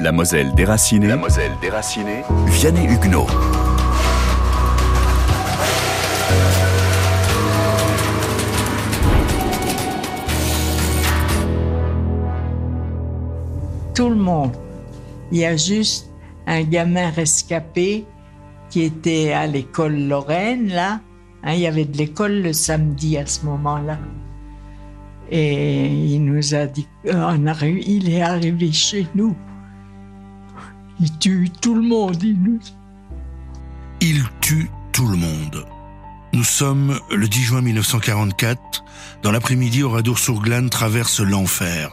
La Moselle déracinée. La Moselle déracinée. Vianney Huguenot. Tout le monde. Il y a juste un gamin rescapé qui était à l'école Lorraine, là. Hein, il y avait de l'école le samedi à ce moment-là. Et il nous a dit, on arrive, il est arrivé chez nous. Il tue tout le monde, il tue tout le monde. Nous sommes le 10 juin 1944. Dans l'après-midi, Oradour-sur-Glane traverse l'enfer.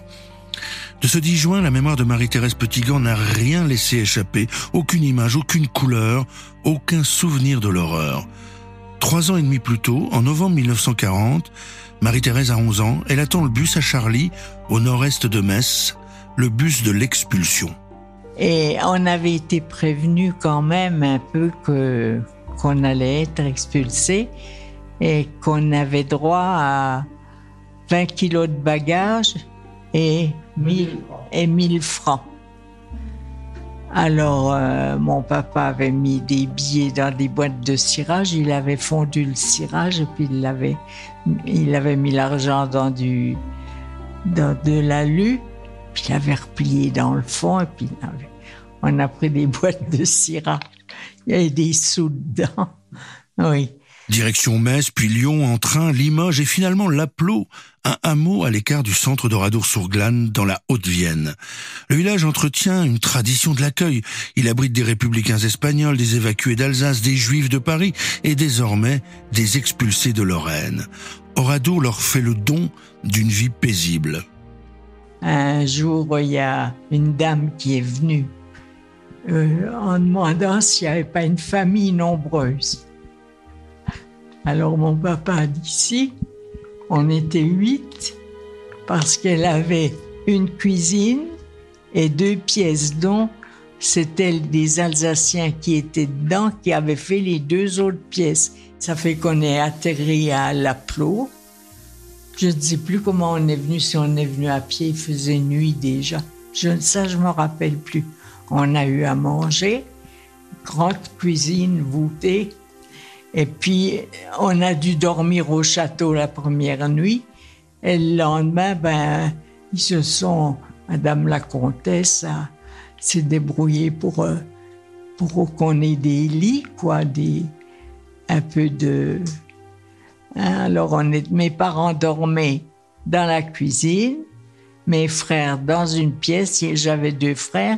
De ce 10 juin, la mémoire de Marie-Thérèse Petitgan n'a rien laissé échapper, aucune image, aucune couleur, aucun souvenir de l'horreur. Trois ans et demi plus tôt, en novembre 1940, Marie-Thérèse a 11 ans, elle attend le bus à Charlie, au nord-est de Metz, le bus de l'expulsion. Et on avait été prévenu quand même un peu que qu'on allait être expulsé et qu'on avait droit à 20 kilos de bagages et 1000, et 1000 francs. Alors, euh, mon papa avait mis des billets dans des boîtes de cirage, il avait fondu le cirage et puis il avait, il avait mis l'argent dans du, dans de l'alu, puis il avait replié dans le fond et puis on a pris des boîtes de cirage. Il y avait des sous dedans. Oui. Direction Metz, puis Lyon en train, Limoges et finalement Laplot, un hameau à l'écart du centre d'Oradour-sur-Glane dans la Haute-Vienne. Le village entretient une tradition de l'accueil. Il abrite des républicains espagnols, des évacués d'Alsace, des juifs de Paris et désormais des expulsés de Lorraine. Oradour leur fait le don d'une vie paisible. Un jour, il y a une dame qui est venue euh, en demandant s'il n'y avait pas une famille nombreuse. Alors mon papa a dit si, on était huit, parce qu'elle avait une cuisine et deux pièces, dont c'était des Alsaciens qui étaient dedans, qui avaient fait les deux autres pièces. Ça fait qu'on est atterri à Laplot. Je ne sais plus comment on est venu, si on est venu à pied, il faisait nuit déjà. Je, ça, je me rappelle plus. On a eu à manger, grande cuisine voûtée, et puis, on a dû dormir au château la première nuit. Et le lendemain, ben, ils se sont, Madame la comtesse s'est débrouillée pour, euh, pour qu'on ait des lits, quoi, des, un peu de. Hein, alors, on est, mes parents dormaient dans la cuisine, mes frères dans une pièce, j'avais deux frères,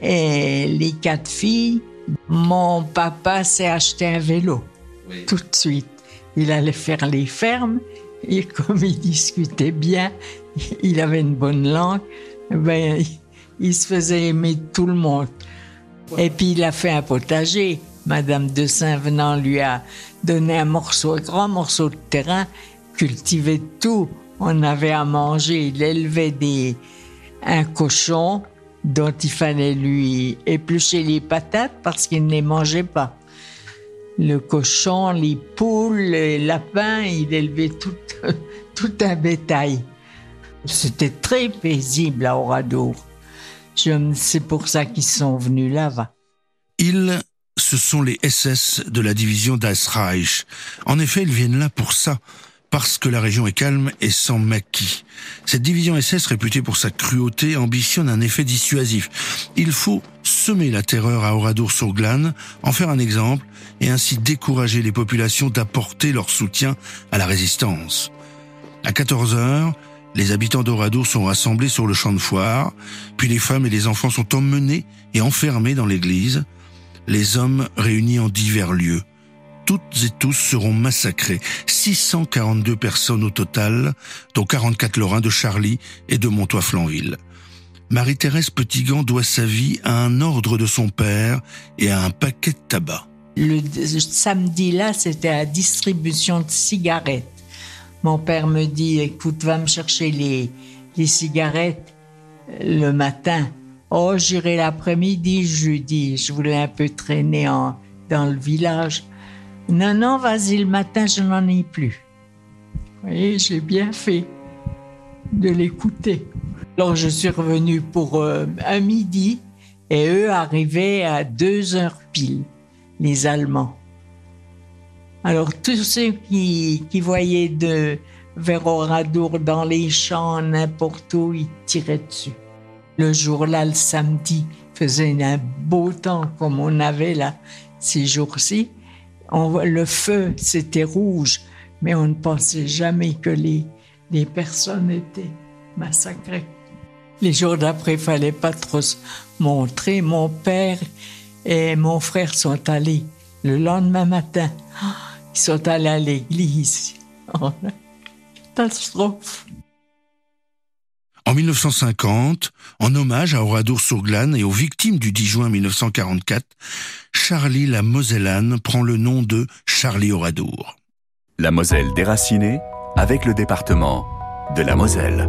et les quatre filles mon papa s'est acheté un vélo tout de suite. Il allait faire les fermes et comme il discutait bien, il avait une bonne langue, ben, il se faisait aimer tout le monde. Et puis il a fait un potager. Madame de Saint-Venant lui a donné un morceau, un grand morceau de terrain, cultivait tout. On avait à manger. Il élevait des, un cochon, dont il fallait lui éplucher les patates parce qu'il ne les mangeait pas. Le cochon, les poules, les lapins, il élevait tout, tout un bétail. C'était très paisible à Oradour. C'est pour ça qu'ils sont venus là-bas. Ils, ce sont les SS de la division d'Asreich. En effet, ils viennent là pour ça, parce que la région est calme et sans maquis. Cette division SS, réputée pour sa cruauté, ambitionne un effet dissuasif. Il faut semer la terreur à Oradour-sur-Glane, en faire un exemple, et ainsi décourager les populations d'apporter leur soutien à la résistance. À 14 heures, les habitants d'Oradour sont rassemblés sur le champ de foire, puis les femmes et les enfants sont emmenés et enfermés dans l'église, les hommes réunis en divers lieux toutes et tous seront massacrés. 642 personnes au total, dont 44 Lorrains de Charlie et de Montois-Flanville. Marie-Thérèse Petitgan doit sa vie à un ordre de son père et à un paquet de tabac. Le samedi-là, c'était la distribution de cigarettes. Mon père me dit, écoute, va me chercher les, cigarettes le matin. Oh, j'irai l'après-midi, je lui dis. Je voulais un peu traîner en, dans le village. Non, non, vas-y, le matin, je n'en ai plus. Vous voyez, j'ai bien fait de l'écouter. Alors je suis revenu pour euh, un midi et eux arrivaient à deux heures pile, les Allemands. Alors tous ceux qui, qui voyaient de vers Oradour dans les champs, n'importe où, ils tiraient dessus. Le jour-là, le samedi, faisait un beau temps comme on avait là ces jours-ci. Le feu, c'était rouge, mais on ne pensait jamais que les, les personnes étaient massacrées. Les jours d'après, il fallait pas trop se montrer. Mon père et mon frère sont allés le lendemain matin. Ils sont allés à l'église. Oh, catastrophe. En 1950, en hommage à Oradour-sur-Glane et aux victimes du 10 juin 1944, Charlie la Mosellane prend le nom de Charlie Oradour. La Moselle déracinée avec le département de la Moselle.